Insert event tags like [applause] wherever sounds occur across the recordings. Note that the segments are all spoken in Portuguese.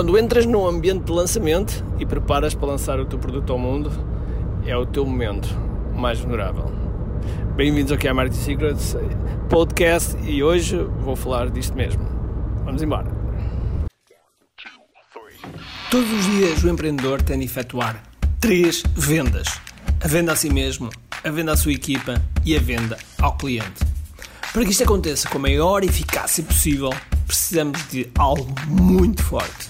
Quando entras num ambiente de lançamento e preparas para lançar o teu produto ao mundo, é o teu momento mais vulnerável. Bem-vindos aqui à Marketing Secrets Podcast e hoje vou falar disto mesmo. Vamos embora. Todos os dias o empreendedor tem de efetuar três vendas: a venda a si mesmo, a venda à sua equipa e a venda ao cliente. Para que isto aconteça com a maior eficácia possível, precisamos de algo muito forte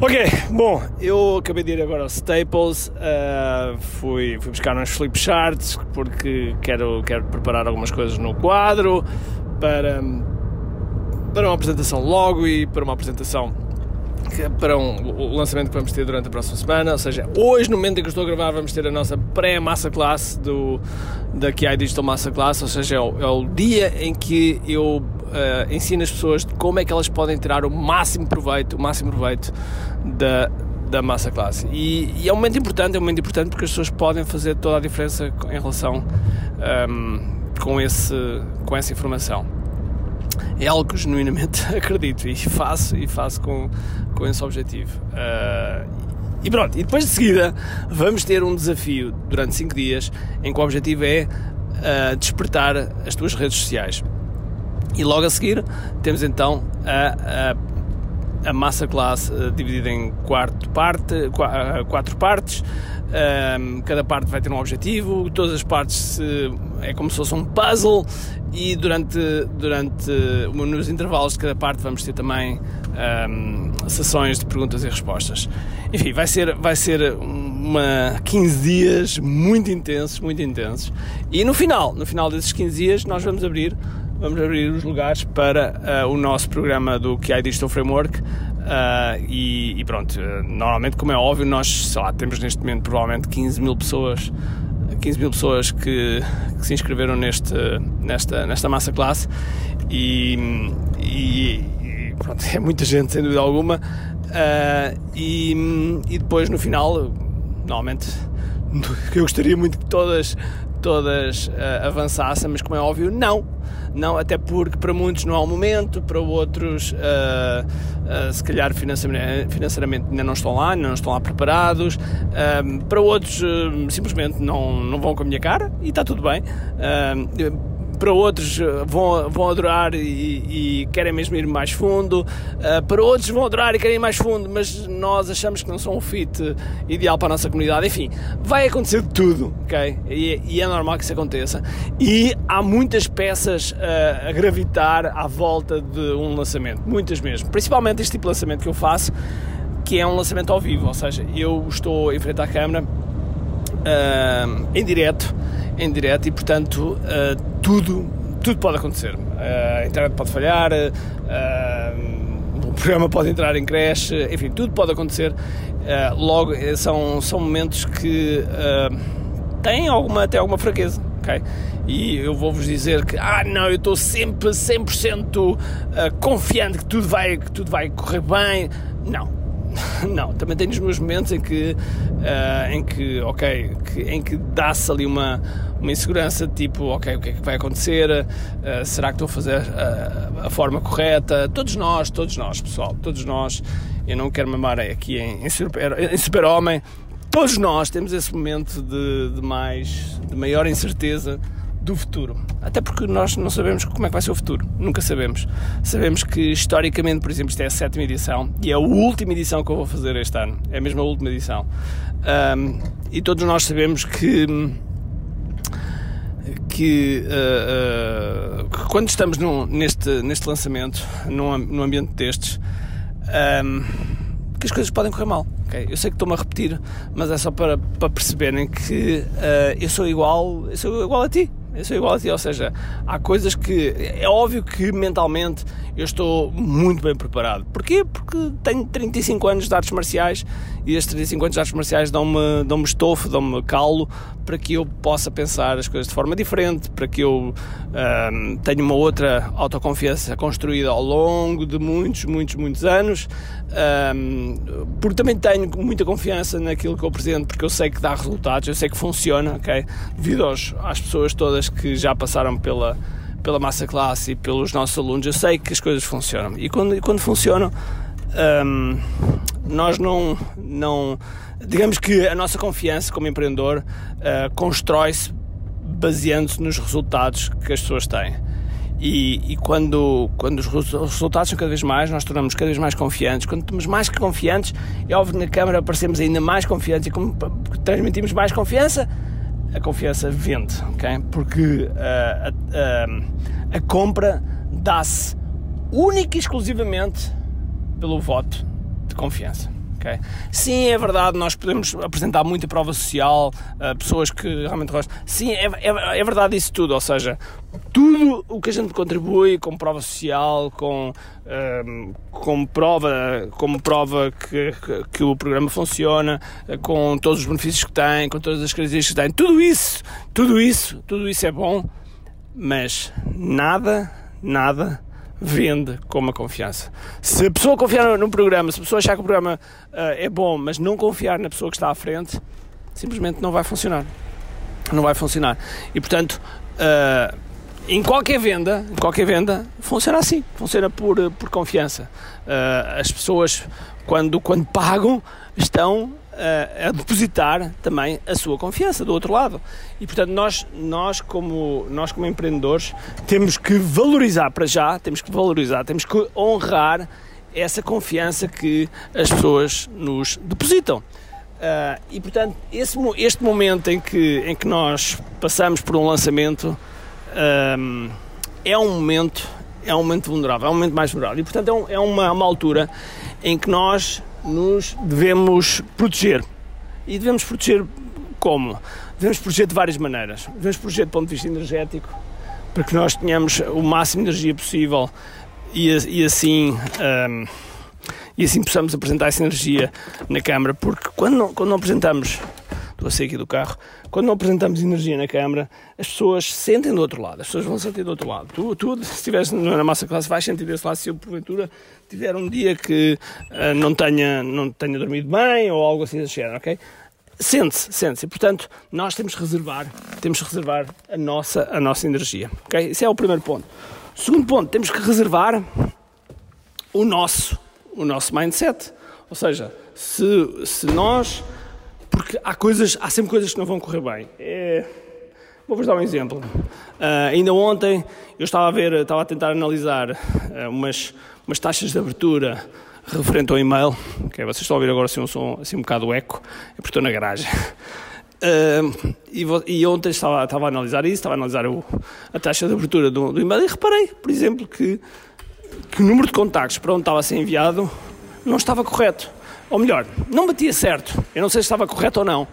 Ok, bom, eu acabei de ir agora ao Staples, uh, fui, fui buscar uns flip charts porque quero, quero preparar algumas coisas no quadro para, para uma apresentação logo e para uma apresentação para um, o lançamento que vamos ter durante a próxima semana, ou seja, hoje no momento em que estou a gravar vamos ter a nossa pré-massa classe do, da QI Digital Massa Class, ou seja, é o, é o dia em que eu uh, ensino as pessoas como é que elas podem tirar o máximo proveito, o máximo proveito da, da massa classe. E, e, é um momento importante, é um momento importante porque as pessoas podem fazer toda a diferença em relação um, ehm, com, esse, com essa informação. É algo que genuinamente [laughs] acredito e faço e faço com, com esse objetivo. Uh, e pronto, e depois de seguida vamos ter um desafio durante 5 dias em que o objetivo é uh, despertar as tuas redes sociais. E logo a seguir temos então a, a, a massa classe uh, dividida em quarto parte, uh, quatro partes. Cada parte vai ter um objetivo, todas as partes se, é como se fosse um puzzle e durante, durante nos intervalos de cada parte vamos ter também um, sessões de perguntas e respostas. Enfim, vai ser, vai ser uma 15 dias muito intensos, muito intensos. E no final, no final desses 15 dias, nós vamos abrir vamos abrir os lugares para uh, o nosso programa do QI Digital Framework. Uh, e, e, pronto, uh, normalmente, como é óbvio, nós sei lá, temos neste momento provavelmente 15 mil pessoas, 15 mil pessoas que, que se inscreveram neste, nesta, nesta massa classe e, e, e pronto, [laughs] é muita gente, sem dúvida alguma. e, e depois no final, normalmente, [laughs] eu gostaria muito que todas, todas avançassem, mas como é óbvio, não. Não, até porque para muitos não há um momento, para outros, uh, uh, se calhar financeiramente ainda não estão lá, ainda não estão lá preparados, uh, para outros simplesmente não, não vão com a minha cara e está tudo bem para outros eh, vão, vão adorar e, e querem mesmo ir mais fundo, uh, para outros vão adorar e querem ir mais fundo, mas nós achamos que não são um fit ideal para a nossa comunidade. Enfim, vai acontecer de tudo, ok? E, e é normal que isso aconteça. E há muitas peças uh, a gravitar à volta de um lançamento, muitas mesmo, principalmente este tipo de lançamento que eu faço, que é um lançamento ao vivo, ou seja, eu estou em frente à câmera uh, em direto em direto e, portanto, uh, tudo, tudo pode acontecer. Uh, a internet pode falhar, uh, o programa pode entrar em creche, enfim, tudo pode acontecer. logo, são, são momentos que têm alguma, até alguma fraqueza. Okay? E eu vou-vos dizer que, ah, não, eu estou sempre 100% confiante que tudo, vai, que tudo vai correr bem. Não, [laughs] não, também tenho os meus momentos em que, uh, em que ok, que, em que dá-se ali uma, uma insegurança, tipo, ok, o que é que vai acontecer? Uh, será que estou a fazer a, a, forma correta? Todos nós, todos nós, pessoal, todos nós, eu não quero mamar aqui em, em super-homem, super todos nós temos esse momento de, de mais, de maior incerteza do futuro. Até porque nós não sabemos como é que vai ser o futuro. Nunca sabemos. Sabemos que, historicamente, por exemplo, isto é a sétima edição e é a última edição que eu vou fazer este ano. É mesmo a última edição. Um, e todos nós sabemos que. Que, uh, uh, que quando estamos num, neste, neste lançamento, num, num ambiente destes, um, que as coisas podem correr mal. Okay? Eu sei que estou-me a repetir, mas é só para, para perceberem que uh, eu sou igual, eu sou igual a ti eu sou igual a ti, ou seja, há coisas que é óbvio que mentalmente eu estou muito bem preparado. Porquê? Porque tenho 35 anos de artes marciais e estes 35 anos de artes marciais dão-me dão estofo, dão-me calo para que eu possa pensar as coisas de forma diferente, para que eu um, tenha uma outra autoconfiança construída ao longo de muitos, muitos, muitos anos, um, porque também tenho muita confiança naquilo que eu apresento, porque eu sei que dá resultados, eu sei que funciona, ok? Devido aos, às pessoas todas que já passaram pela pela massa classe e pelos nossos alunos, eu sei que as coisas funcionam. E quando, quando funcionam, um, nós não, não. Digamos que a nossa confiança como empreendedor uh, constrói-se baseando-se nos resultados que as pessoas têm. E, e, quando, quando os resultados são cada vez mais, nós tornamos cada vez mais confiantes. Quando estamos mais confiantes, é óbvio que na câmara aparecemos ainda mais confiantes e como transmitimos mais confiança, a confiança vende, ok? Porque uh, a, a, a compra dá-se única e exclusivamente pelo voto de confiança. Okay? Sim, é verdade, nós podemos apresentar muita prova social, uh, pessoas que realmente gostam. Sim, é, é, é, verdade isso tudo, ou seja, tudo o que a gente contribui com prova social, com, uh, com prova, como prova que, que, que, o programa funciona, uh, com todos os benefícios que tem, com todas as características que tem, tudo isso, tudo isso, tudo isso é bom, mas nada, nada vende com uma confiança. Se a pessoa confiar no programa, se a pessoa achar que o programa uh, é bom, mas não confiar na pessoa que está à frente, simplesmente não vai funcionar. Não vai funcionar. E portanto, uh, em qualquer venda, em qualquer venda, funciona assim, funciona por, por confiança. Uh, as pessoas, quando, quando pagam, estão a, a depositar também a sua confiança do outro lado. E portanto, nós, nós, como, nós como empreendedores, temos que valorizar para já, temos que valorizar, temos que honrar essa confiança que as pessoas nos depositam. Uh, e portanto, esse, este momento em que, em que nós passamos por um lançamento um, é um momento é um momento vulnerável, é um momento mais vulnerável. E portanto é, um, é uma, uma altura em que nós nos devemos proteger. E devemos proteger como? Devemos proteger de várias maneiras. Devemos proteger do ponto de vista energético, para que nós tenhamos o máximo de energia possível e, e assim. Um, e assim possamos apresentar essa energia na Câmara, porque quando não, quando não apresentamos estou a sair aqui do carro, quando não apresentamos energia na câmara, as pessoas sentem do outro lado, as pessoas vão sentir do outro lado. Tu, tu se estiveres na massa classe, vais sentir desse lado se eu, porventura, tiver um dia que uh, não, tenha, não tenha dormido bem ou algo assim desse género, ok? Sente-se, sente-se. Portanto, nós temos que reservar, temos que reservar a nossa, a nossa energia, ok? Esse é o primeiro ponto. Segundo ponto, temos que reservar o nosso, o nosso mindset. Ou seja, se, se nós porque há coisas, há sempre coisas que não vão correr bem. É... Vou-vos dar um exemplo. Uh, ainda ontem eu estava a ver, estava a tentar analisar uh, umas, umas taxas de abertura referente ao e-mail. Okay, vocês estão a ouvir agora assim um som assim um bocado eco, é porque estou na garagem. Uh, e, e, ontem estava, estava a analisar isso, estava a analisar o, a taxa de abertura do, do, e-mail e reparei, por exemplo, que, que o número de contactos para onde estava a ser enviado não estava correto. Ou melhor, não batia certo. Eu não sei se estava correto ou não,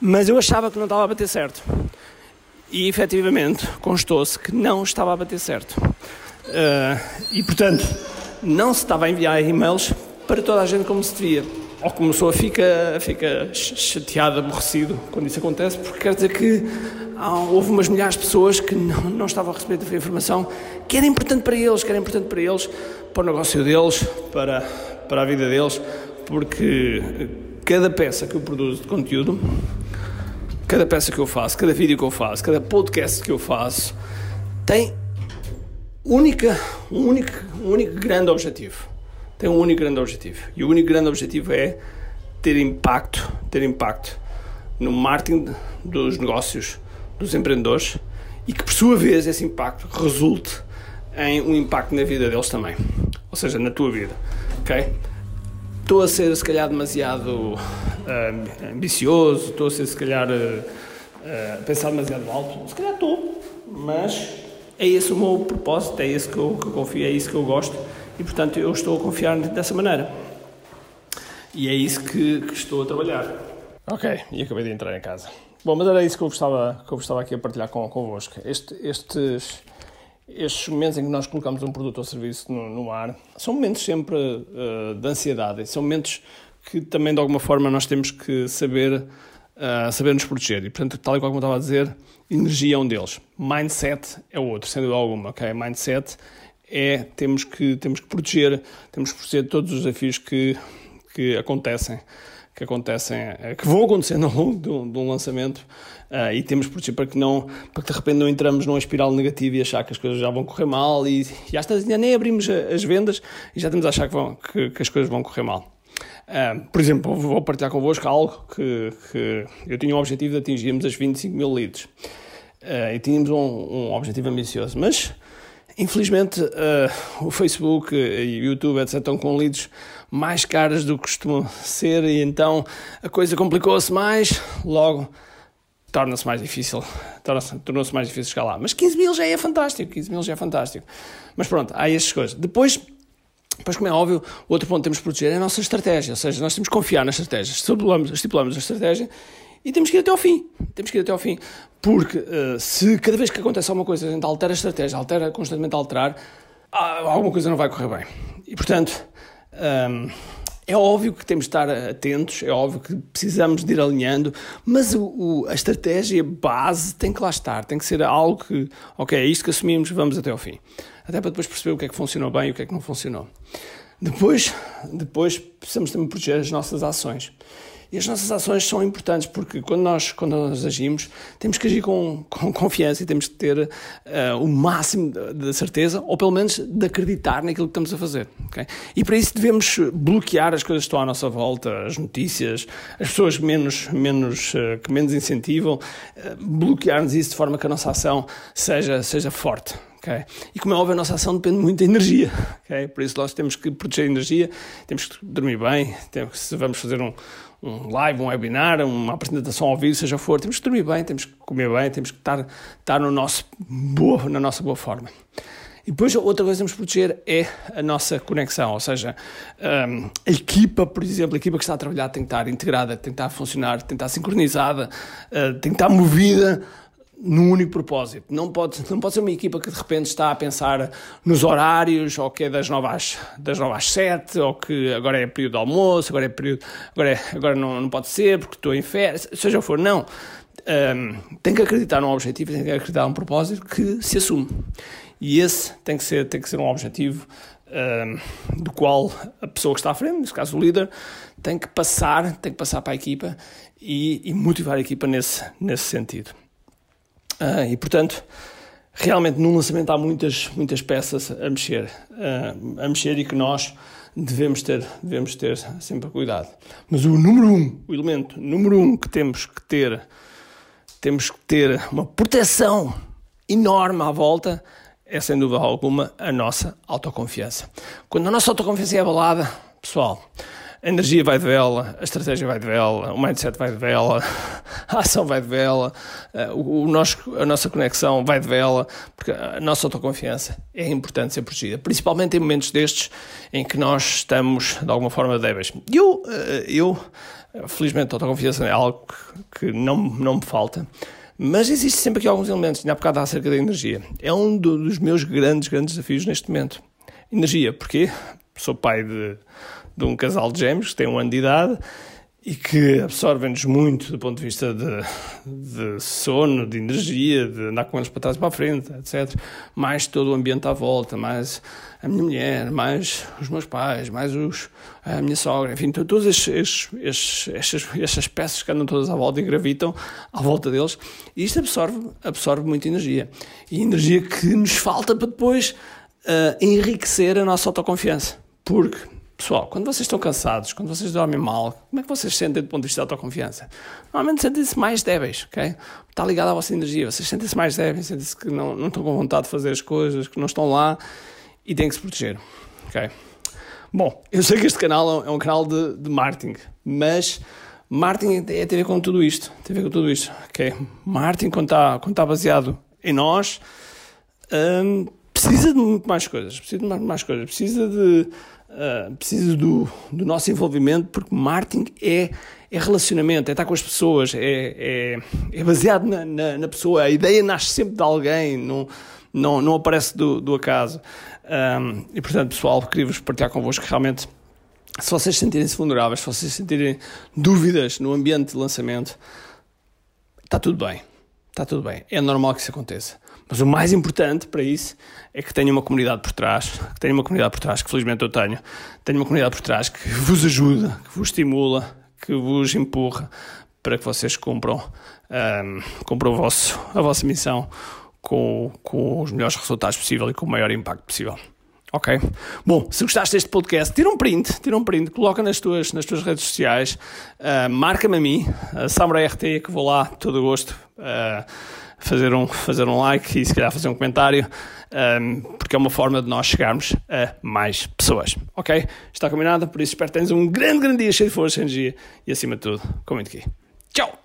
mas eu achava que não estava a bater certo. E efetivamente constou-se que não estava a bater certo. Uh, e portanto, não se estava a enviar e-mails para toda a gente como se devia. Ou como a pessoa fica, fica chateada, aborrecido quando isso acontece, porque quer dizer que houve umas milhares de pessoas que não, não estavam a receber a informação que era importante para eles, que era importante para eles, para o negócio deles, para, para a vida deles, porque cada peça que eu produzo de conteúdo, cada peça que eu faço, cada vídeo que eu faço, cada podcast que eu faço, tem única, um único, um único grande objetivo. Tem um único grande objetivo. E o único grande objetivo é ter impacto, ter impacto no marketing dos negócios dos empreendedores e que por sua vez esse impacto resulte em um impacto na vida deles também. Ou seja, na tua vida. ok? Estou a ser, se calhar, demasiado uh, ambicioso, estou a ser, se calhar, uh, a pensar demasiado alto. Se calhar estou, mas é esse o meu propósito, é esse que eu, que eu confio, é isso que eu gosto e, portanto, eu estou a confiar dessa maneira. E é isso que, que estou a trabalhar. Ok, e acabei de entrar em casa. Bom, mas era isso que eu estava, que eu estava aqui a partilhar com, convosco. Este, estes estes momentos em que nós colocamos um produto ou serviço no, no ar são momentos sempre uh, de ansiedade, são momentos que também de alguma forma nós temos que saber, uh, saber nos proteger. E portanto, tal e qual como estava a dizer, energia é um deles. Mindset é outro, sem dúvida alguma. Okay? Mindset é temos que, temos que proteger, temos que proteger todos os desafios que, que acontecem que acontecem, eh, que vão acontecendo ao longo de um, de um lançamento uh, e temos que proteger para que não, para que de repente não entramos numa espiral negativa e achar que as coisas já vão correr mal e, e às vezes nem abrimos as vendas e já temos a achar que, vão, que, que as coisas vão correr mal. Uh, por exemplo, vou partilhar convosco algo que, que eu tinha o objetivo de atingirmos as 25 mil leads uh, e tínhamos um, um objetivo ambicioso, mas Infelizmente, uh, o Facebook e o YouTube, etc., estão com leads mais caras do que costumam ser e então a coisa complicou-se mais, logo torna-se mais difícil, tornou-se tornou mais difícil lá. Mas 15 mil já é fantástico, 15 mil já é fantástico. Mas pronto, há estas coisas. Depois, depois, como é óbvio, outro ponto que temos que proteger é a nossa estratégia, ou seja, nós temos que confiar na estratégia. Estipulamos, estipulamos a estratégia e temos que ir até ao fim. Temos que ir até ao fim. Porque uh, se cada vez que acontece alguma coisa a gente altera a estratégia, altera constantemente a alterar, ah, alguma coisa não vai correr bem. E portanto, um, ehm, é óbvio que temos de estar atentos, é óbvio que precisamos de ir alinhando, mas o, o, a estratégia base tem que lá estar, tem que ser algo que, ok, é isto que assumimos, vamos até ao fim. Até para depois perceber o que é que funcionou bem e o que é que não funcionou. Depois, depois precisamos também proteger as nossas ações. E as nossas ações são importantes porque quando nós, quando nós agimos, temos que agir com, com confiança e temos que ter uh, o máximo de certeza, ou pelo menos de acreditar naquilo que estamos a fazer. Okay? E para isso devemos bloquear as coisas que estão à nossa volta, as notícias, as pessoas menos, menos, uh, que menos incentivam, uh, bloquear-nos isso de forma que a nossa ação seja, seja forte. Okay? E como é óbvio, a nossa ação depende muito da energia. Okay? Por isso, nós temos que proteger a energia, temos que dormir bem, temos, se vamos fazer um, um live, um webinar, uma apresentação ao vivo, seja for, temos que dormir bem, temos que comer bem, temos que estar, estar no nosso boa, na nossa boa forma. E depois, outra coisa que temos que proteger é a nossa conexão, ou seja, um, a equipa, por exemplo, a equipa que está a trabalhar tem que estar integrada, tem que estar a funcionar, tem que estar sincronizada, uh, tem que estar movida num único propósito. Não pode, não pode ser uma equipa que de repente está a pensar nos horários, ou que é das novas das novas sete, ou que agora é período de almoço, agora é período, agora, é, agora não, não pode ser porque estou em férias, seja o for, não. Um, tem que acreditar num objetivo, tem que acreditar num propósito que se assume. E esse tem que ser, tem que ser um objetivo um, do qual a pessoa que está à frente, neste caso o líder, tem que passar, tem que passar para a equipa e, e motivar a equipa nesse, nesse sentido. Uh, e, portanto, realmente num lançamento há muitas, muitas peças a mexer, uh, a mexer e que nós devemos ter, devemos ter sempre cuidado. Mas o número um, o elemento número um que temos que ter, temos que ter uma proteção enorme à volta é, sem dúvida alguma, a nossa autoconfiança. Quando a nossa autoconfiança é abalada, pessoal, a energia vai de vela, a estratégia vai de vela, o mindset vai de vela, [laughs] a ação vai de vela, eh, o, o nosso, a nossa conexão vai de vela, porque a nossa autoconfiança é importante ser protegida, principalmente em momentos destes em que nós estamos de alguma forma débeis. Eu, eh, eu felizmente, a autoconfiança é algo que não, não me falta. Mas existe sempre aqui alguns elementos, ainda há bocado acerca da energia. É um dos meus grandes, grandes desafios neste momento. Energia, porquê? Sou pai de de um casal de gêmeos que tem um ano de idade e que absorvem-nos muito do ponto de vista de, de, sono, de energia, de andar com eles para trás e para a frente, etc. Mais todo o ambiente à volta, mais a minha mulher, mais os meus pais, mais os, a minha sogra, enfim, todas estas peças que andam todas à volta e gravitam à volta deles. E isto absorve, absorve muita energia. E energia que nos falta para depois uh, enriquecer a nossa autoconfiança. Porque Pessoal, quando vocês estão cansados, quando vocês dormem mal, como é que vocês sentem do ponto de vista da autoconfiança? Normalmente sentem-se mais débeis, ok? Está ligado à vossa energia. Vocês sentem-se mais débeis, sentem-se que não, não estão com vontade de fazer as coisas, que não estão lá e têm que se proteger, ok? Bom, eu sei que este canal é um canal de, de marketing, mas marketing é, tem a ver com tudo isto. Tem a ver com tudo isto, ok? Marketing, quando está, quando está baseado em nós, hum, precisa de muito mais coisas. Precisa de mais coisas. Precisa de uh, precisa do, do nosso envolvimento, porque marketing é, é relacionamento, é estar com as pessoas, é, é, é baseado na, na, na, pessoa. A ideia nasce sempre de alguém, não, não, não aparece do, do acaso. Um, e portanto, pessoal, queria-vos partilhar convosco que realmente se vocês sentirem-se vulneráveis, se vocês sentirem dúvidas no ambiente de lançamento, está tudo bem. Está tudo bem. É normal que isso aconteça. Mas o mais importante para isso é que tenha uma comunidade por trás, que tenha uma comunidade por trás, que felizmente eu tenho, tenha uma comunidade por trás que vos ajuda, que vos estimula, que vos empurra para que vocês cumpram, um, cumpram o vosso, a vossa missão com, com os melhores resultados possível e com o maior impacto possível. Ok? Bom, se gostaste deste podcast, tira um print, tira um print, coloca nas tuas, nas tuas redes sociais, uh, marca-me a mim, a Samurai RT, que vou lá, todo gosto. Uh, fazer um, fazer um like e se calhar fazer um comentário, um, porque é uma forma de nós chegarmos a mais pessoas. Ok? Está combinado? Por isso espero que tenhas um grande, grande dia cheio de força, energia e acima de tudo, comente aqui. Tchau!